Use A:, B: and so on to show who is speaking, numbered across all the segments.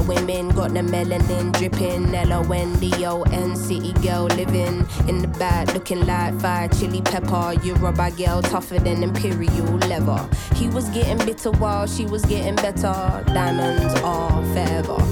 A: Women got the melanin dripping. L-O-N-D-O-N city girl living in the back looking like fire chili pepper. Yoruba girl tougher than imperial leather. He was getting bitter while she was getting better. Diamonds are forever.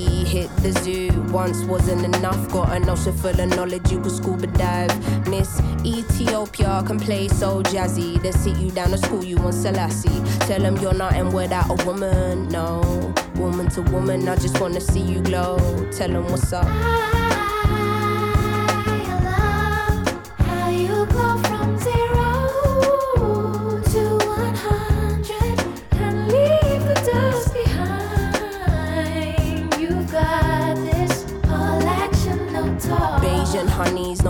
A: hit the zoo once wasn't enough. Got an ocean full of knowledge, you could scuba dive. Miss Ethiopia can play so jazzy. They sit you down to school, you want Selassie. Tell them you're not nothing without a woman, no. Woman to woman, I just wanna see you glow. Tell them what's up.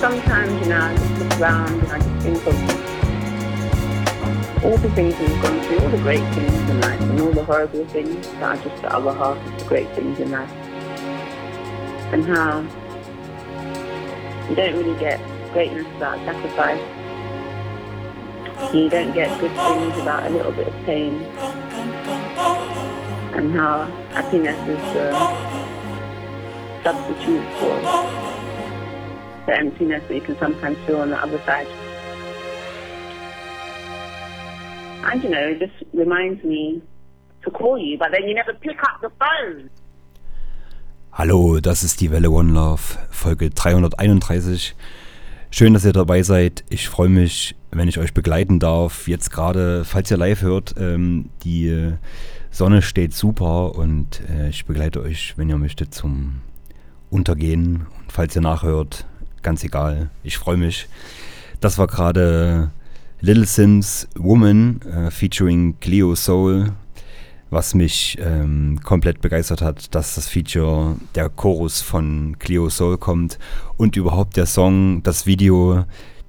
B: sometimes, you know, I just look around and I just think of all the things we've gone through, all the great things in life, and all the horrible things that are just the other half of the great things in life. And how you don't really get greatness without sacrifice. You don't get good things without a little bit of pain. And how happiness is the substitute for the emptiness that can sometimes feel on the other side. And you know, just reminds me to call you, but then you never pick up the phone.
C: Hallo, das ist die Welle One Love, Folge 331. Schön, dass ihr dabei seid. Ich freue mich, wenn ich euch begleiten darf. Jetzt gerade, falls ihr live hört, ähm, die äh, Sonne steht super und äh, ich begleite euch, wenn ihr möchtet, zum Untergehen. Und falls ihr nachhört, ganz egal. Ich freue mich. Das war gerade Little Sims Woman äh, featuring Cleo Soul, was mich ähm, komplett begeistert hat, dass das Feature, der Chorus von Cleo Soul kommt und überhaupt der Song, das Video,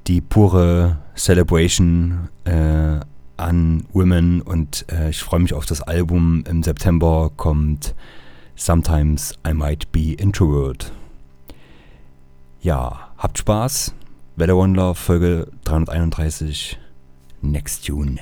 C: die pure Celebration äh, an Women und äh, ich freue mich auf das Album. Im September kommt Sometimes I Might Be Introvert. Ja, habt Spaß Welle One Love, Folge 331, Next Tune.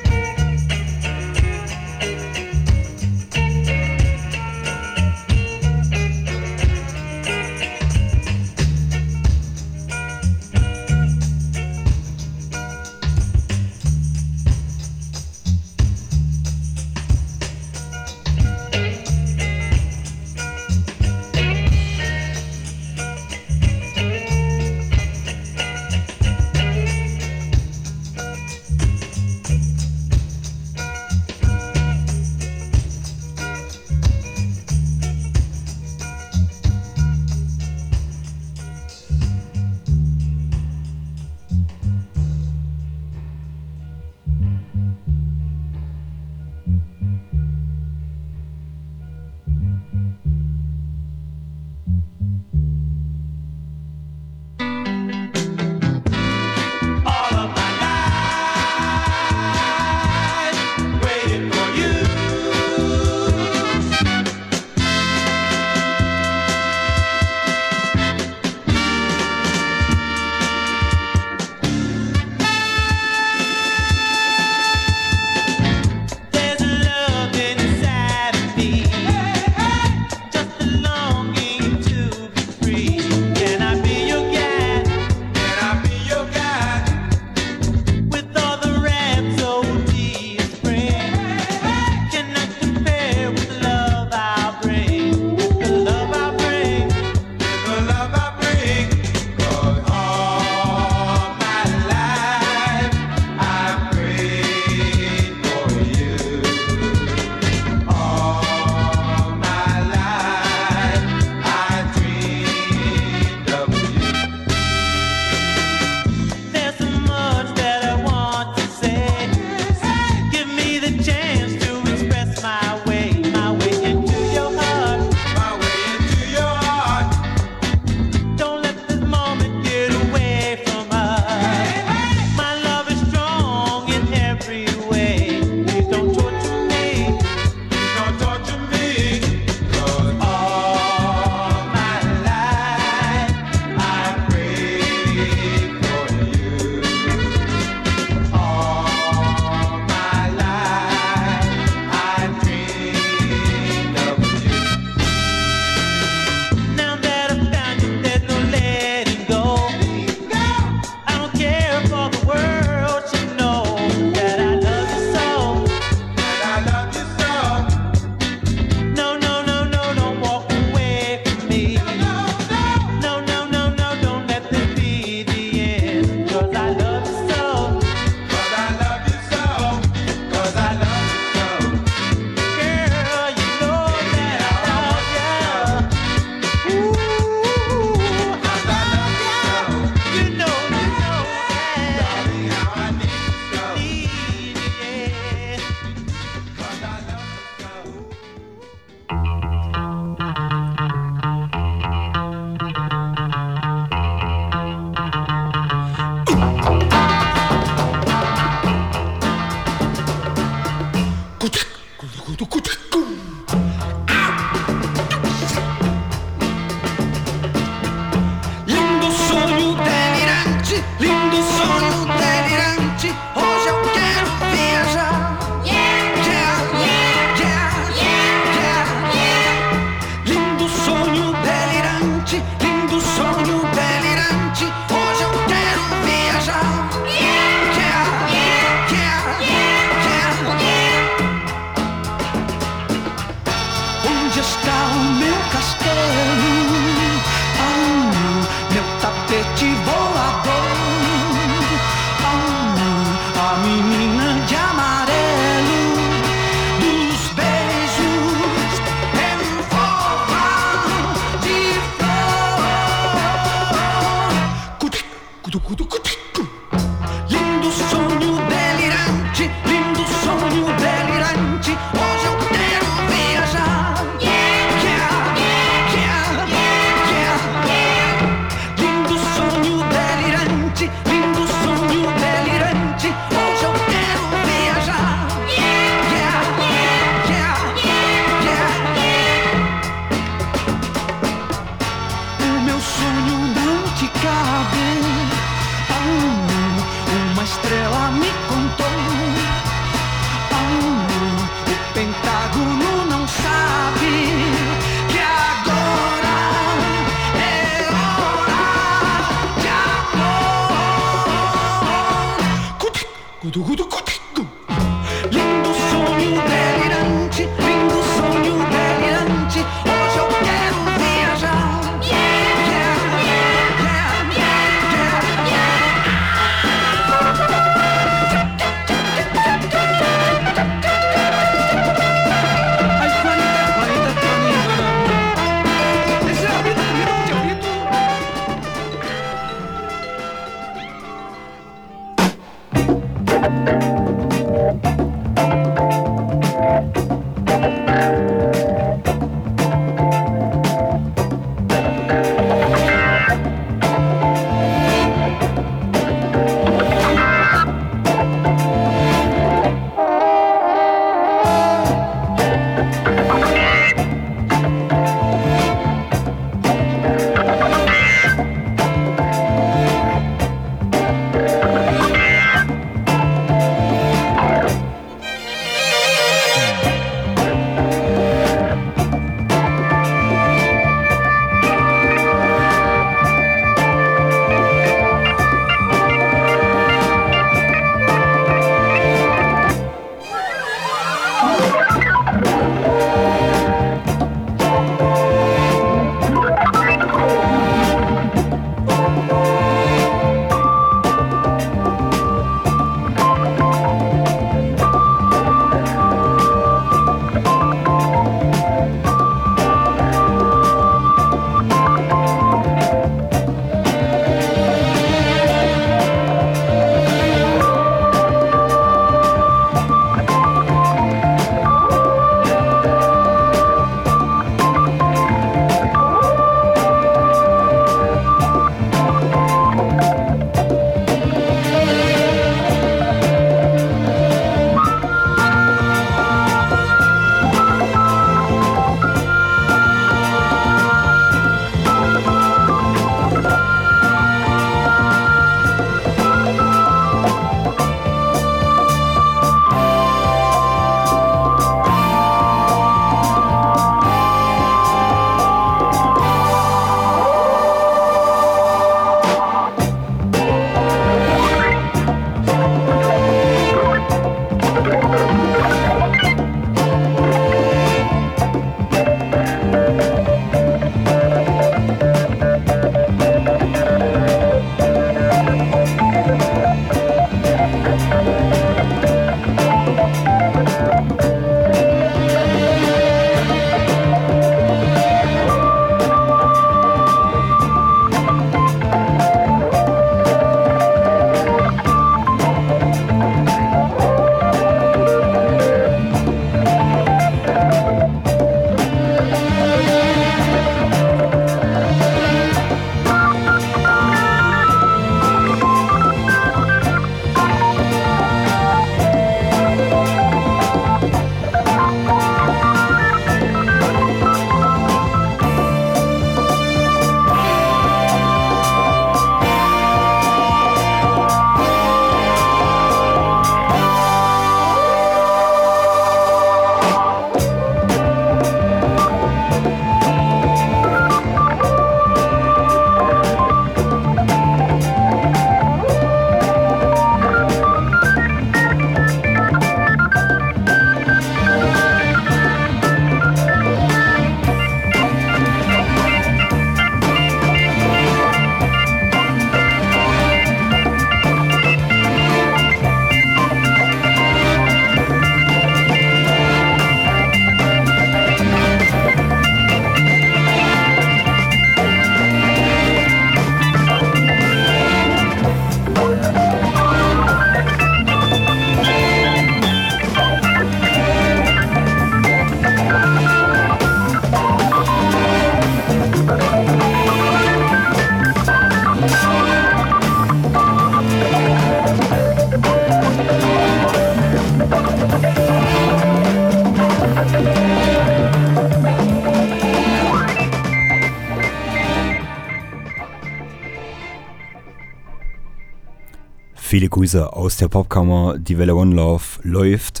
C: Grüße aus der Popkammer. Die Welle One Love läuft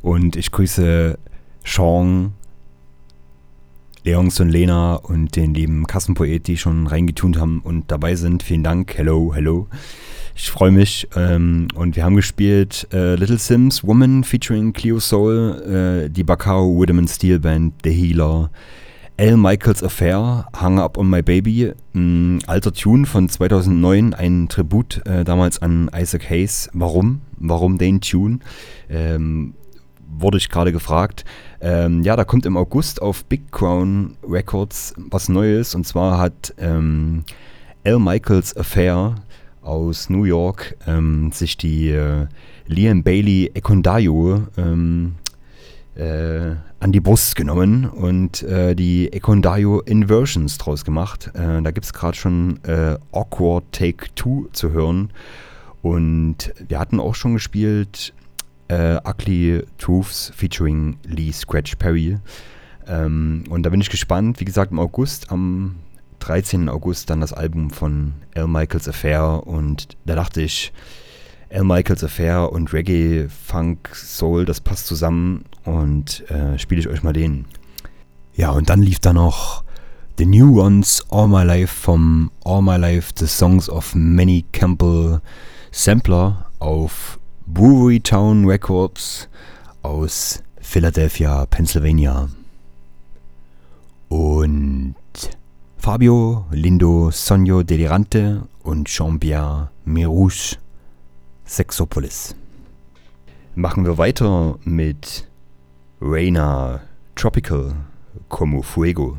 C: und ich grüße Sean, Leons und Lena und den lieben Kassenpoet, die schon reingetunt haben und dabei sind. Vielen Dank. Hello, hello. Ich freue mich. Ähm, und wir haben gespielt äh, Little Sims Woman featuring Cleo Soul, äh, die Bacao Woodman Steel Band, The Healer, Al Michaels Affair, Hang Up on My Baby, ein alter Tune von 2009, ein Tribut äh, damals an Isaac Hayes. Warum? Warum den Tune? Ähm, wurde ich gerade gefragt. Ähm, ja, da kommt im August auf Big Crown Records was Neues und zwar hat ähm, Al Michaels Affair aus New York ähm, sich die äh, Liam Bailey Ekondayo ähm, äh, an die Brust genommen und äh, die Ekondayo Inversions draus gemacht. Äh, da gibt es gerade schon äh, Awkward Take 2 zu hören. Und wir hatten auch schon gespielt äh, Ugly Truths featuring Lee Scratch Perry. Ähm, und da bin ich gespannt. Wie gesagt, im August, am 13. August, dann das Album von Al Michaels Affair. Und da dachte ich, Al Michaels Affair und Reggae, Funk, Soul, das passt zusammen und äh, spiele ich euch mal den. Ja, und dann lief da noch The New Ones All My Life vom All My Life The Songs of Manny Campbell Sampler auf Brewery Town Records aus Philadelphia, Pennsylvania. Und Fabio, Lindo, Sonio Delirante und Jean-Pierre Merouche Sexopolis. Machen wir weiter mit Reina Tropical Como Fuego.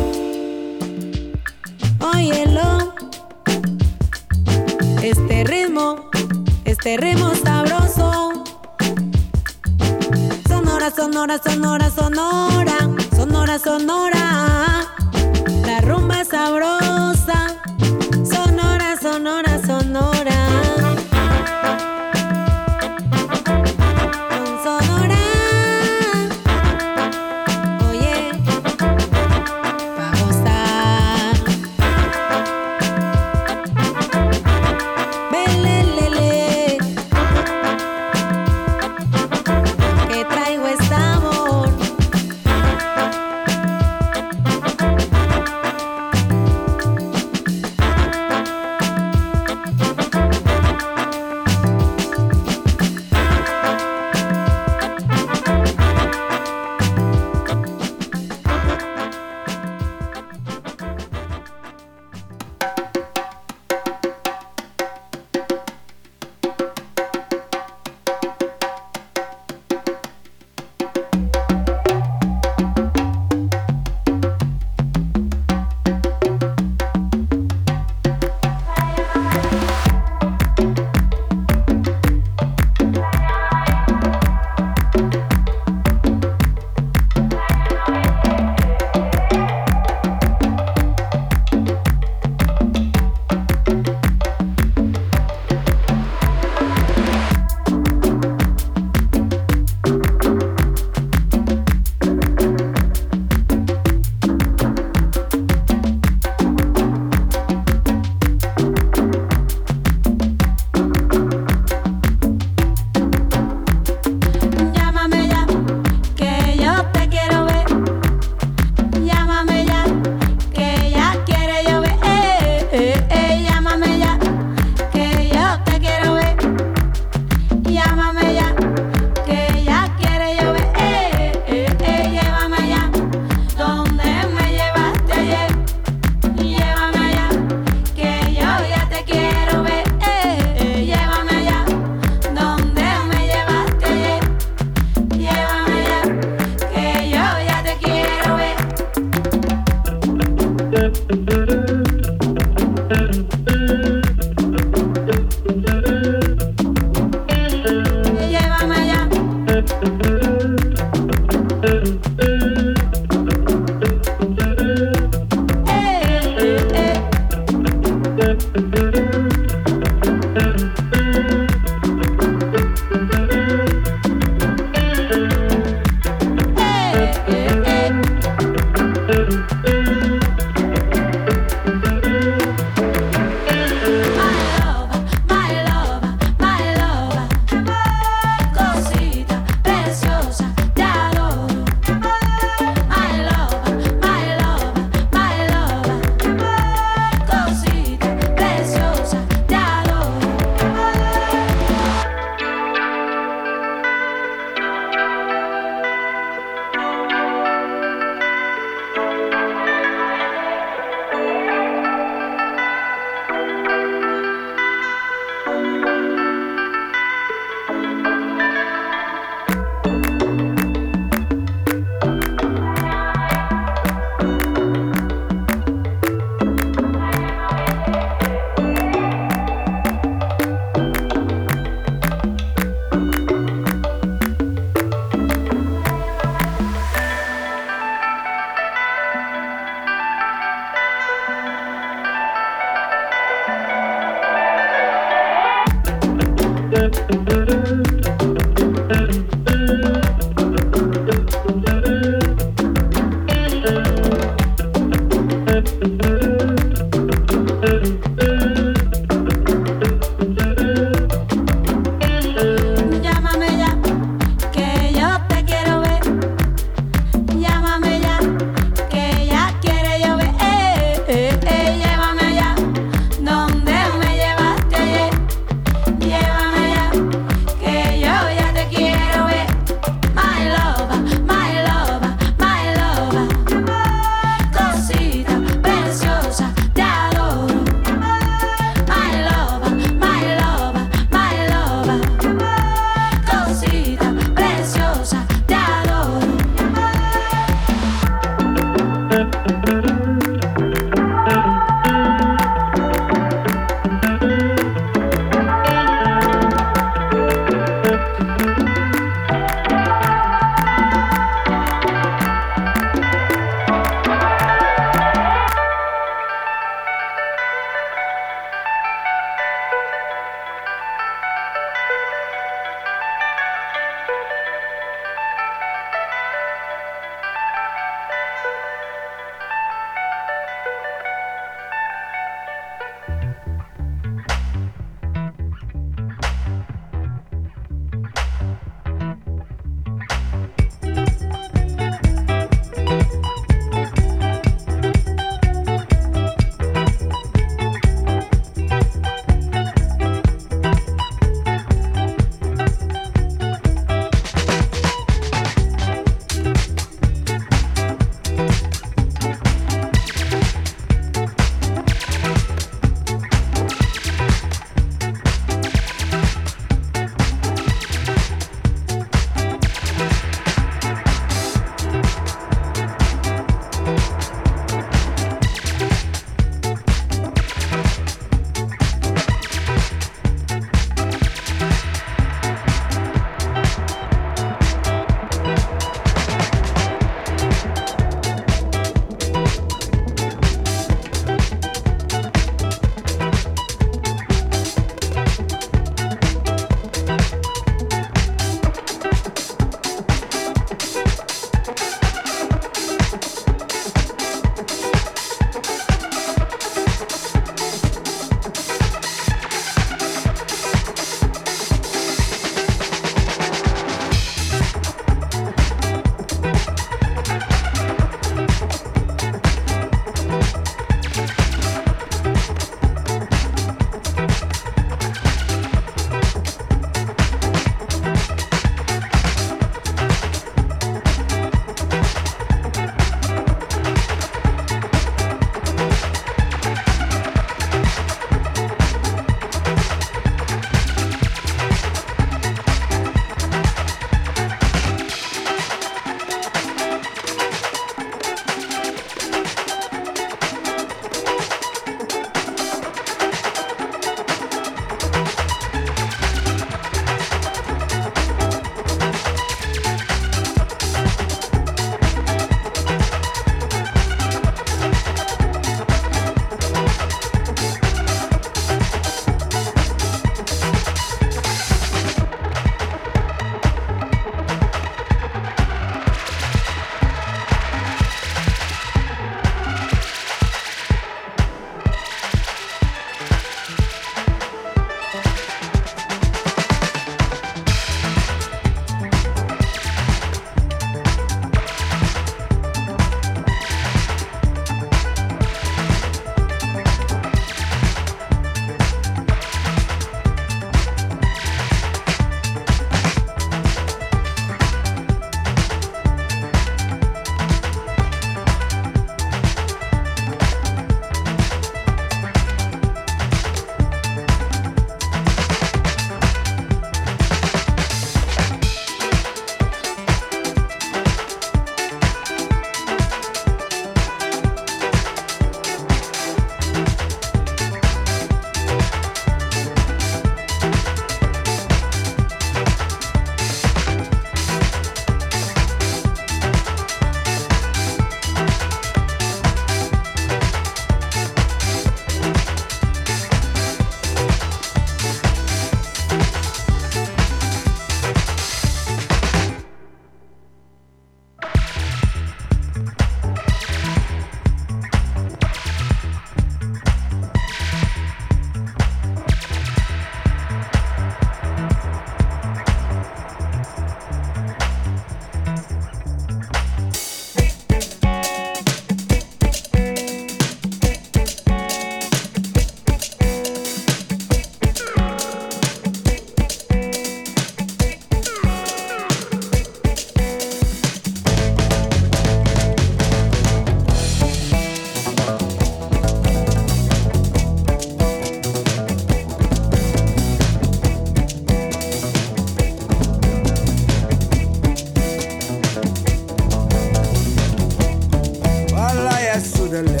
D: girl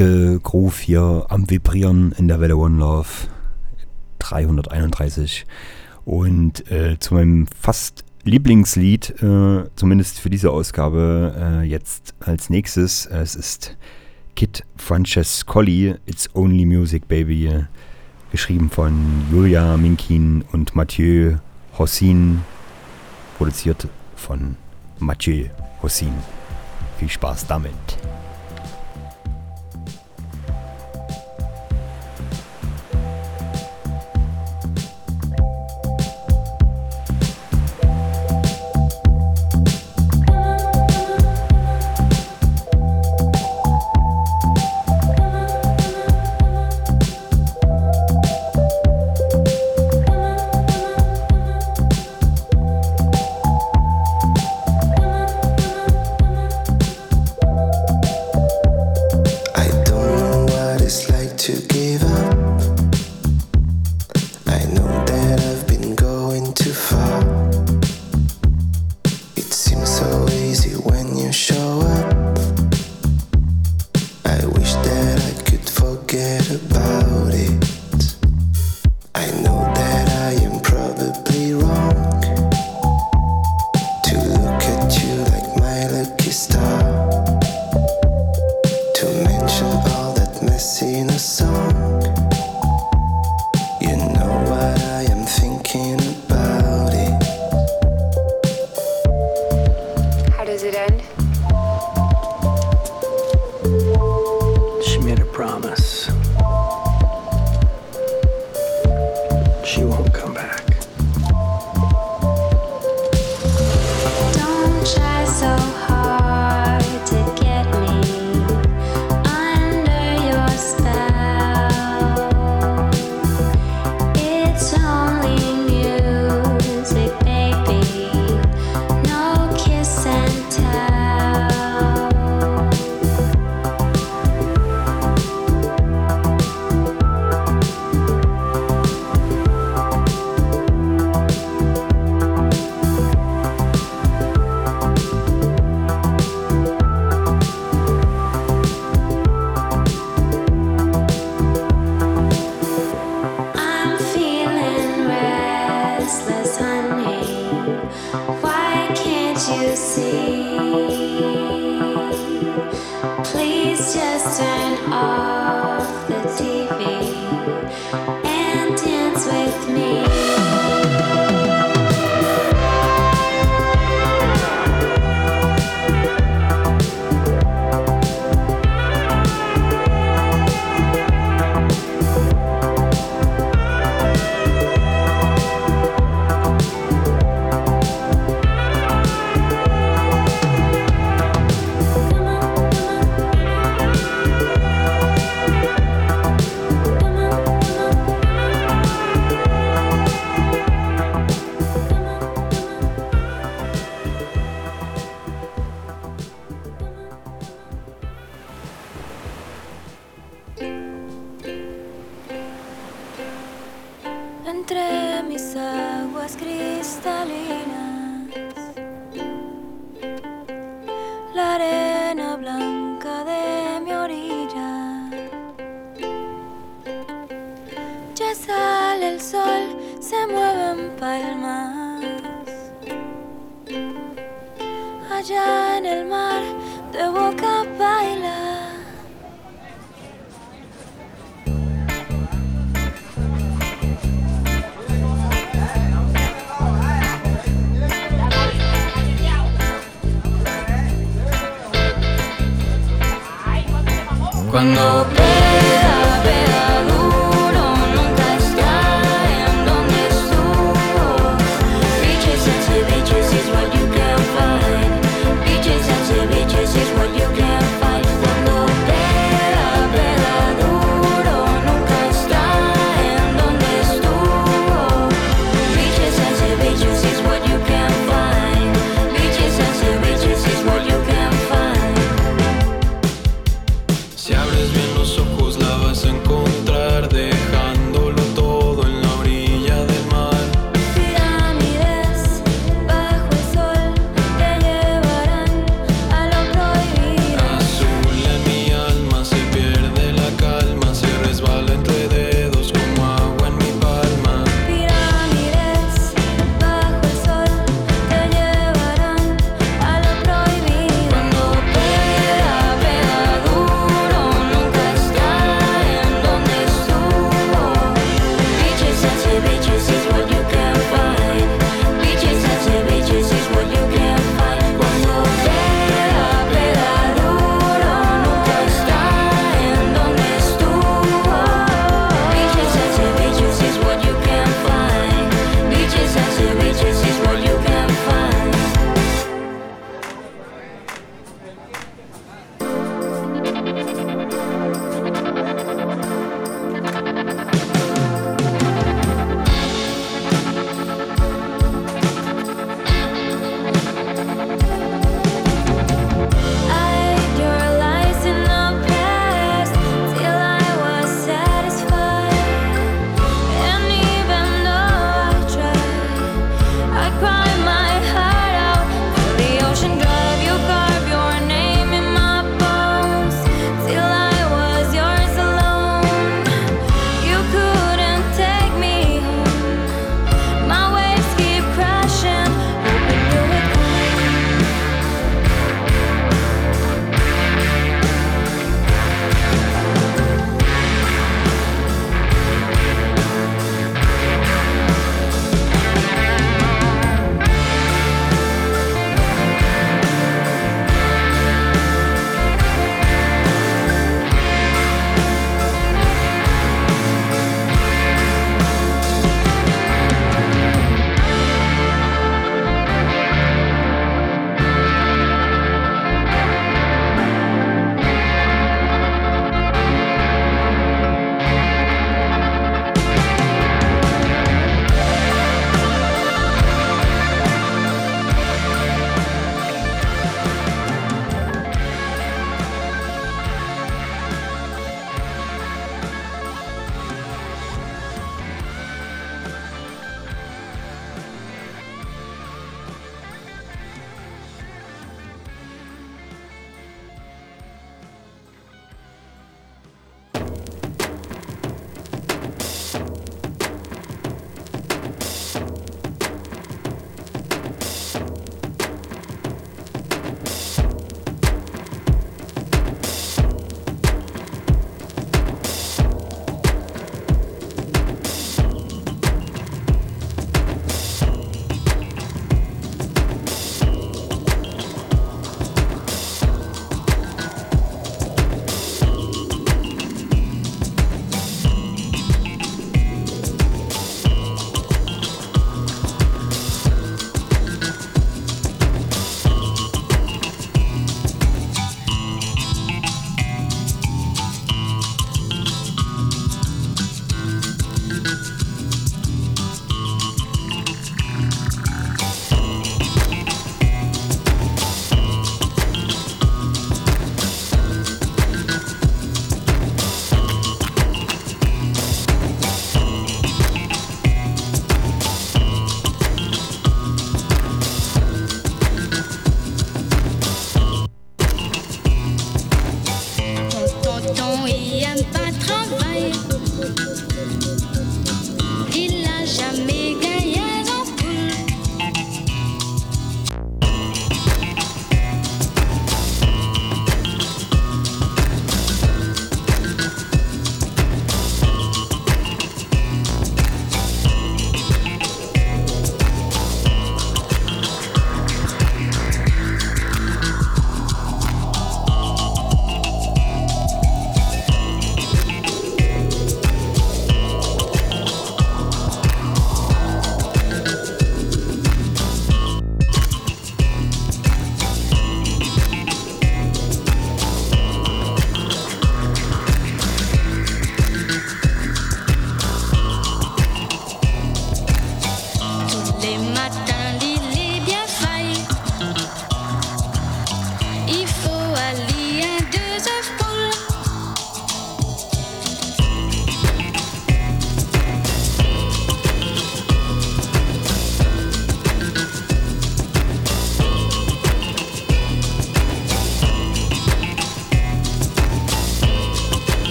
D: Tropical Groove hier am Vibrieren in der Welle One Love 331. Und äh, zu meinem fast Lieblingslied, äh, zumindest für diese Ausgabe, äh, jetzt als nächstes. Es ist Kid Francescoli, It's Only Music Baby, geschrieben von Julia Minkin und Mathieu Hossin, produziert von Mathieu Hossin. Viel Spaß damit.
E: does it end?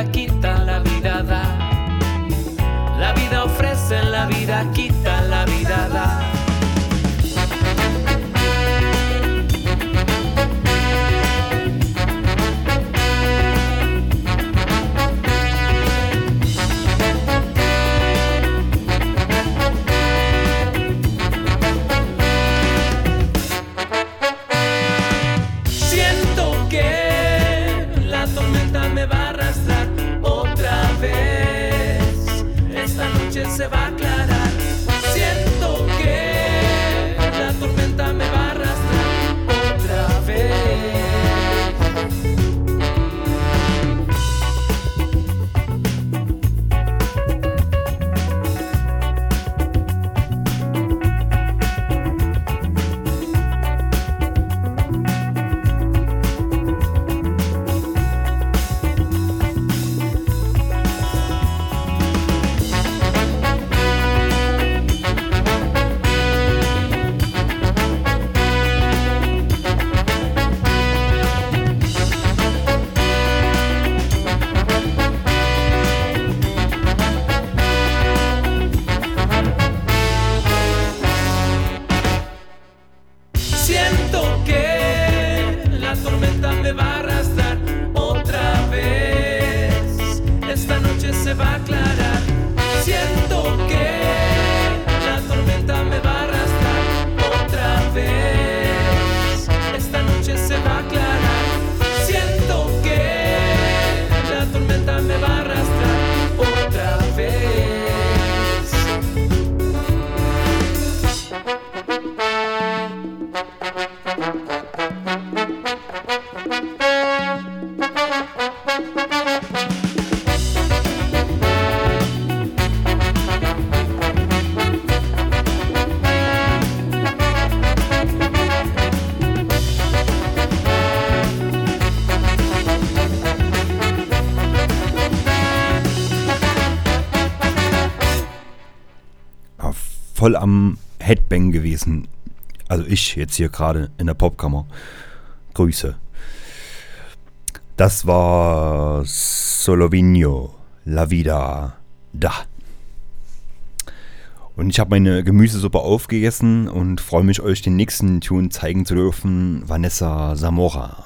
E: Aqui
F: tá. voll am Headbang gewesen. Also ich jetzt hier gerade in der Popkammer. Grüße. Das war Solovino, La Vida, da. Und ich habe meine Gemüsesuppe aufgegessen und freue mich, euch den nächsten Tune zeigen zu dürfen, Vanessa Zamora.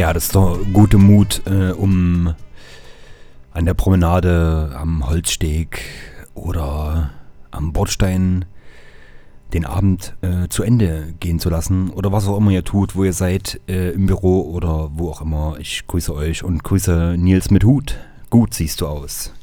G: Ja, das ist doch gute Mut, äh, um an der Promenade, am Holzsteg oder am Bordstein den Abend äh, zu Ende gehen zu lassen oder was auch immer ihr tut, wo ihr seid, äh, im Büro oder wo auch immer. Ich grüße euch und grüße Nils mit Hut. Gut siehst du aus.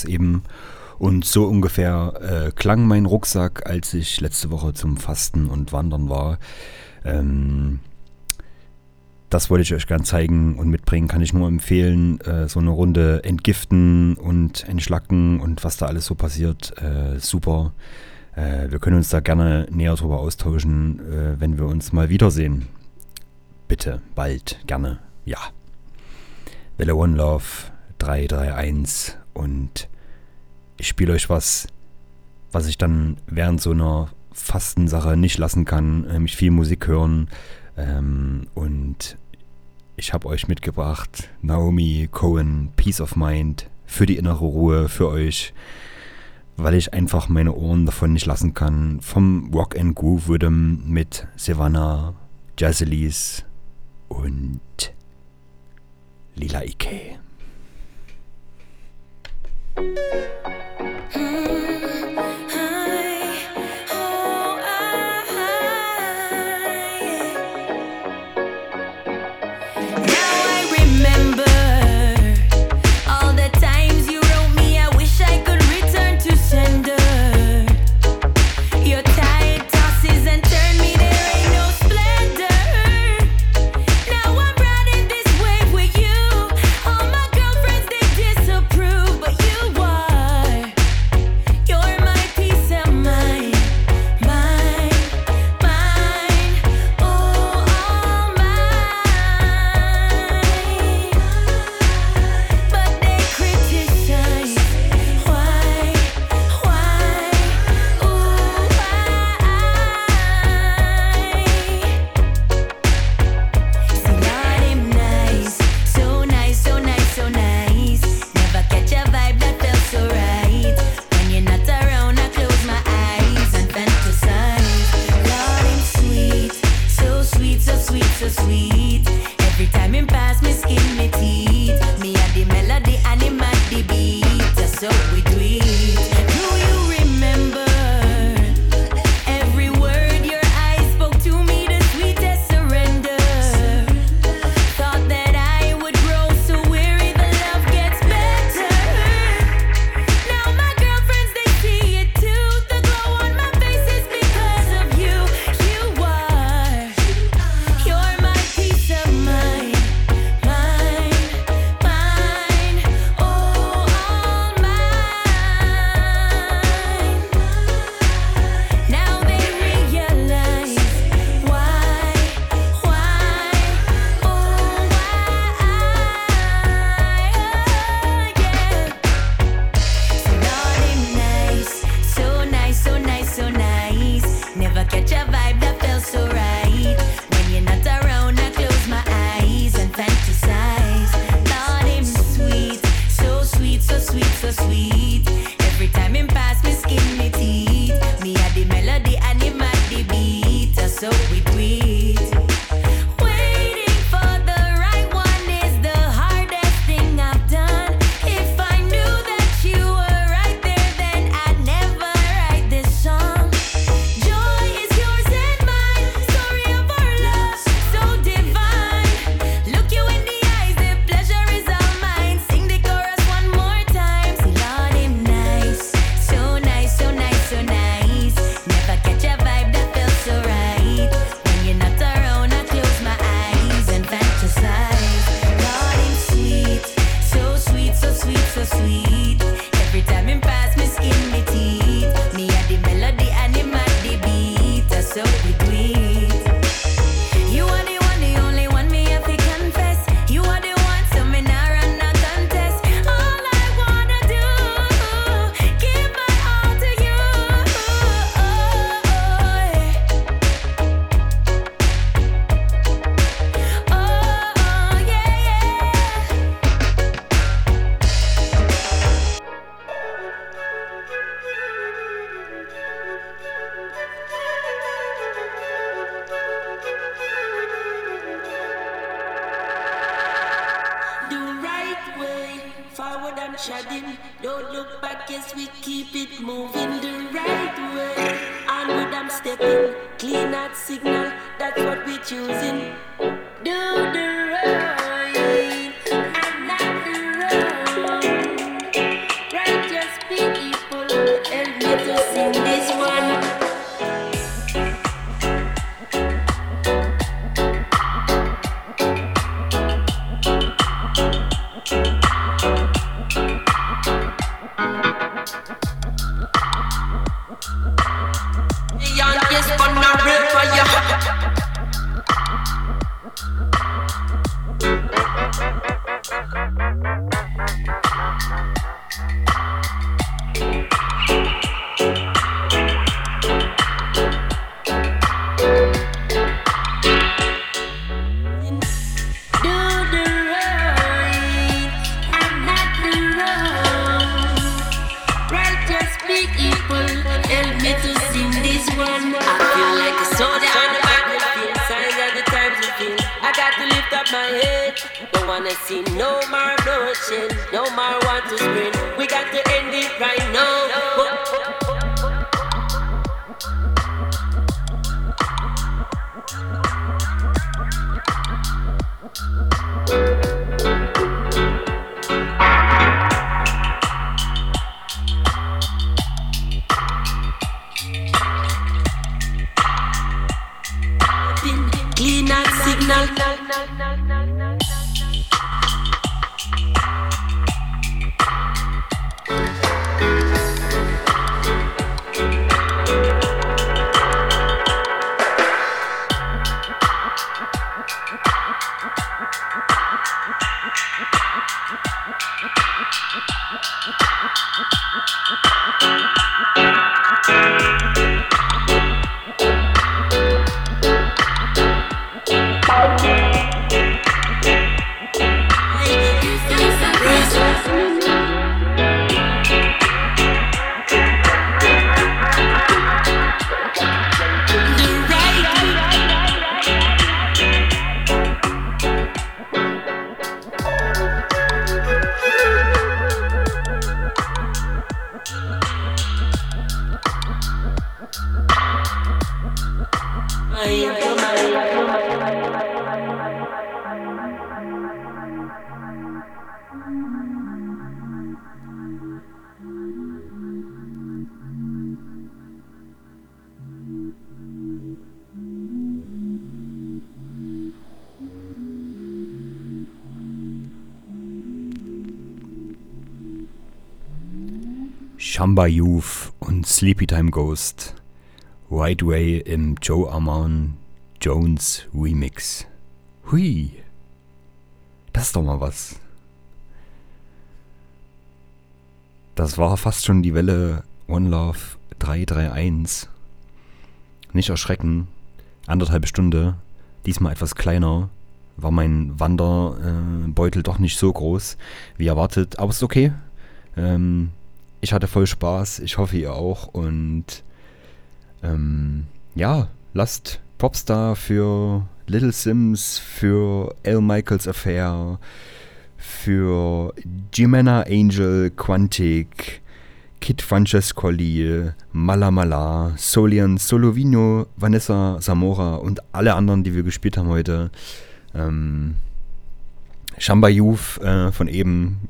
C: das eben. Und so ungefähr äh, klang mein Rucksack, als ich letzte Woche zum Fasten und Wandern war. Ähm, das wollte ich euch gern zeigen und mitbringen. Kann ich nur empfehlen, äh, so eine Runde entgiften und entschlacken und was da alles so passiert. Äh, super. Äh, wir können uns da gerne näher drüber austauschen, äh, wenn wir uns mal wiedersehen. Bitte, bald, gerne, ja. Welle One Love 331 und ich spiele euch was, was ich dann während so einer Fastensache nicht lassen kann, nämlich viel Musik hören. Ähm, und ich habe euch mitgebracht Naomi Cohen, Peace of Mind, für die innere Ruhe, für euch, weil ich einfach meine Ohren davon nicht lassen kann. Vom Rock and Groove Rhythm mit Savannah, Jazzelis und Lila Ike.
H: Mm-hmm. beat. Every time him pass me skin me teeth. Me and the melody and him at the beat. Just so we
C: Sleepy Time Ghost. Right Way im Joe Armand Jones Remix. Hui. Das ist doch mal was. Das war fast schon die Welle One Love 331. Nicht erschrecken. Anderthalb Stunde. Diesmal etwas kleiner. War mein Wanderbeutel doch nicht so groß wie erwartet. Aber ist okay. Ähm, ich hatte voll Spaß. Ich hoffe, ihr auch. Und ähm, ja, lasst Popstar für Little Sims, für L. Michaels Affair, für Jimena Angel, Quantic, Kid Francescoli, Mala Mala, Solian Solovino, Vanessa Zamora und alle anderen, die wir gespielt haben heute. Ähm, Shamba Youth äh, von eben.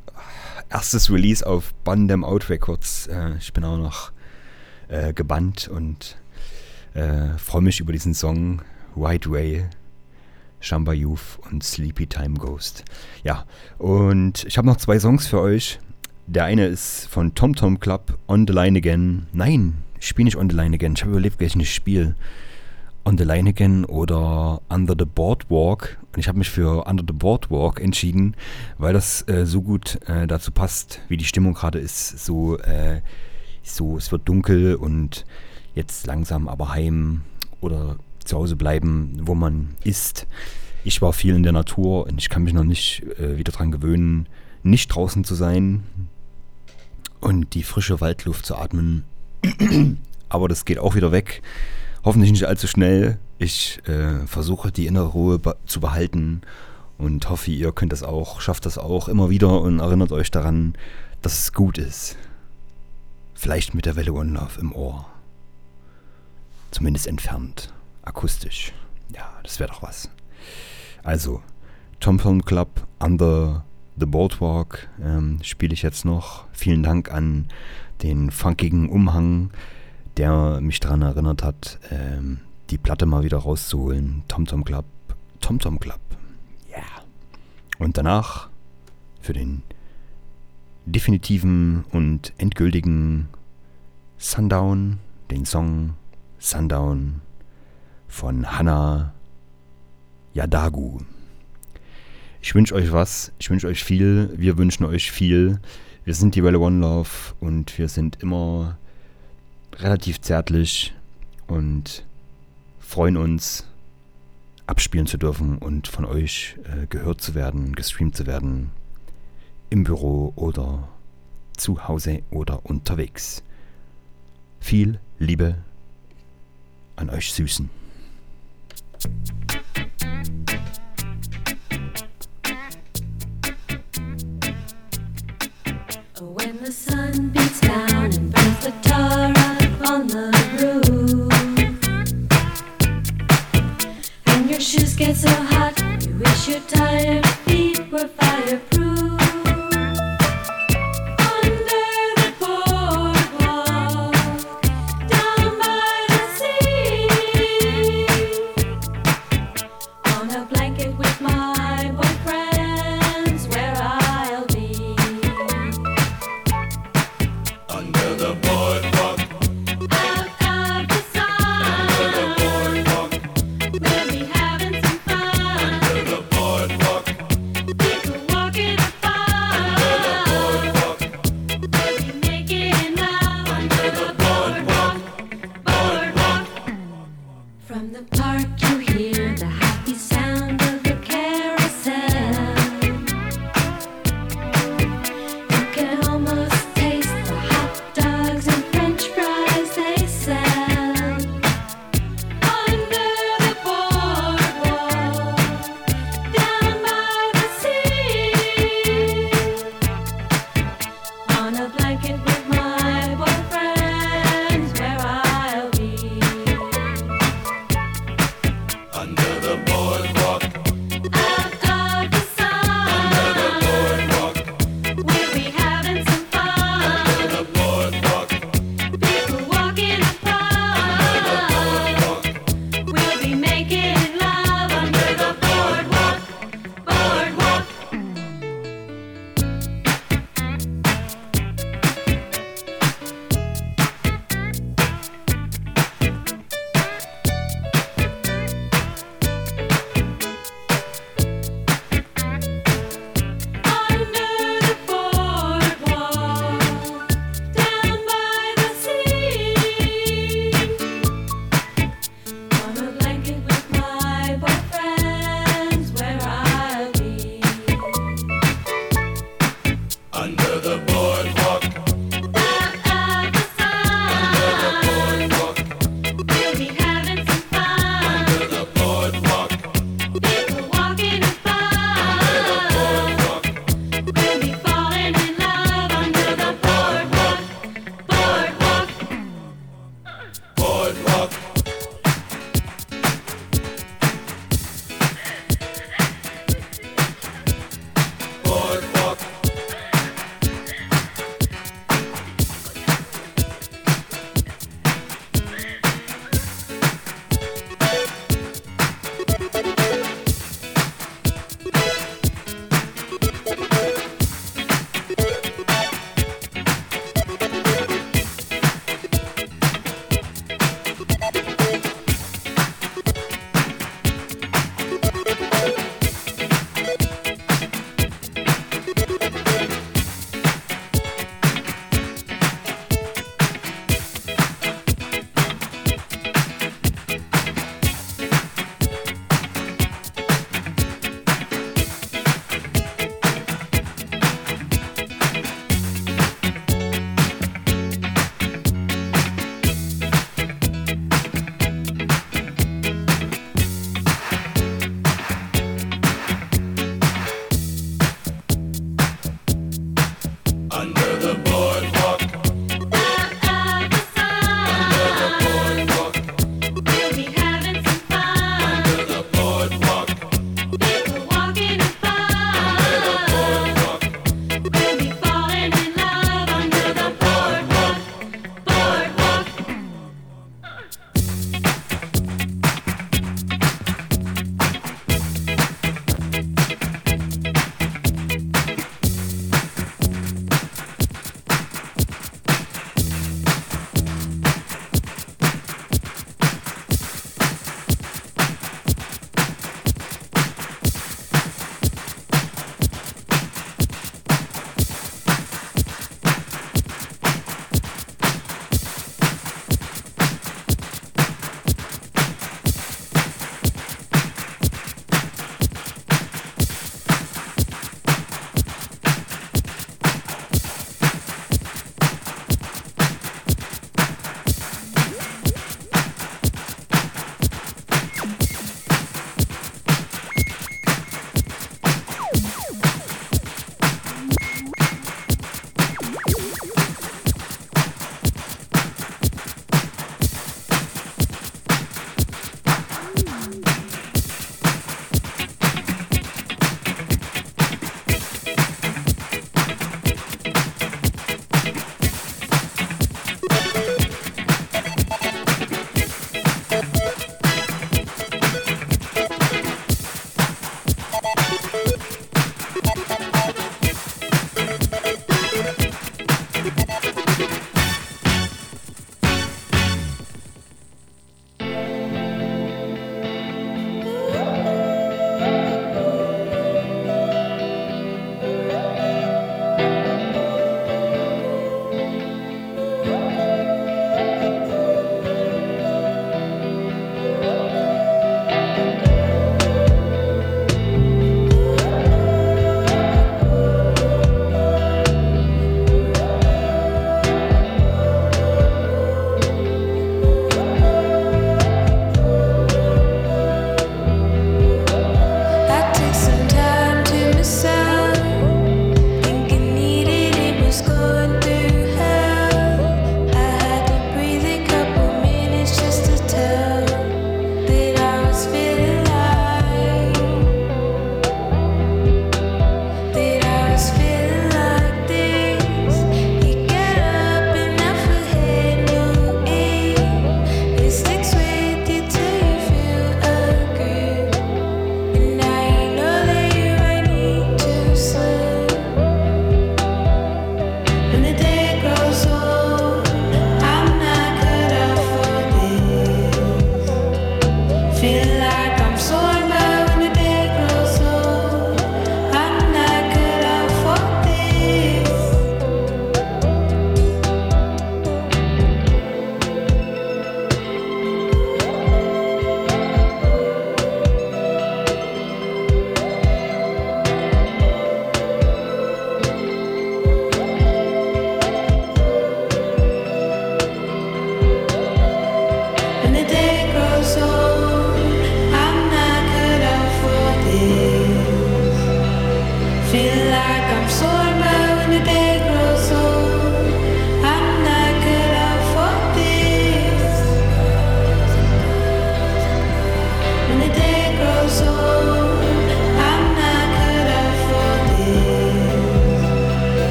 C: Erstes Release auf Bandem Out Records. Äh, ich bin auch noch äh, gebannt und äh, freue mich über diesen Song White Way, Shamba Youth und Sleepy Time Ghost. Ja, und ich habe noch zwei Songs für euch. Der eine ist von Tom Tom Club, On the Line Again. Nein, ich spiele nicht On the Line Again. Ich habe überlegt, welchen ich spiele. On the Line Again oder Under the Boardwalk. Und ich habe mich für Under the Boardwalk entschieden, weil das äh, so gut äh, dazu passt, wie die Stimmung gerade ist. So, äh, so, es wird dunkel und jetzt langsam aber heim oder zu Hause bleiben, wo man ist. Ich war viel in der Natur und ich kann mich noch nicht äh, wieder dran gewöhnen, nicht draußen zu sein und die frische Waldluft zu atmen. aber das geht auch wieder weg. Hoffentlich nicht allzu schnell. Ich äh, versuche die innere Ruhe be zu behalten und hoffe, ihr könnt das auch, schafft das auch immer wieder und erinnert euch daran, dass es gut ist. Vielleicht mit der Welle One Love im Ohr. Zumindest entfernt. Akustisch. Ja, das wäre doch was. Also, Tom Film Club, Under the Boardwalk ähm, spiele ich jetzt noch. Vielen Dank an den funkigen Umhang, der mich daran erinnert hat, ähm, die Platte mal wieder rauszuholen. Tom Tom Club, Tom Tom Club. Ja. Yeah. Und danach für den definitiven und endgültigen Sundown, den Song Sundown von Hannah Yadagu. Ich wünsche euch was, ich wünsche euch viel, wir wünschen euch viel. Wir sind die Welle One Love und wir sind immer relativ zärtlich und freuen uns, abspielen zu dürfen und von euch äh, gehört zu werden, gestreamt zu werden, im Büro oder zu Hause oder unterwegs. Viel Liebe an euch Süßen.
I: When the sun beats down. It's so hot, you wish you're tired.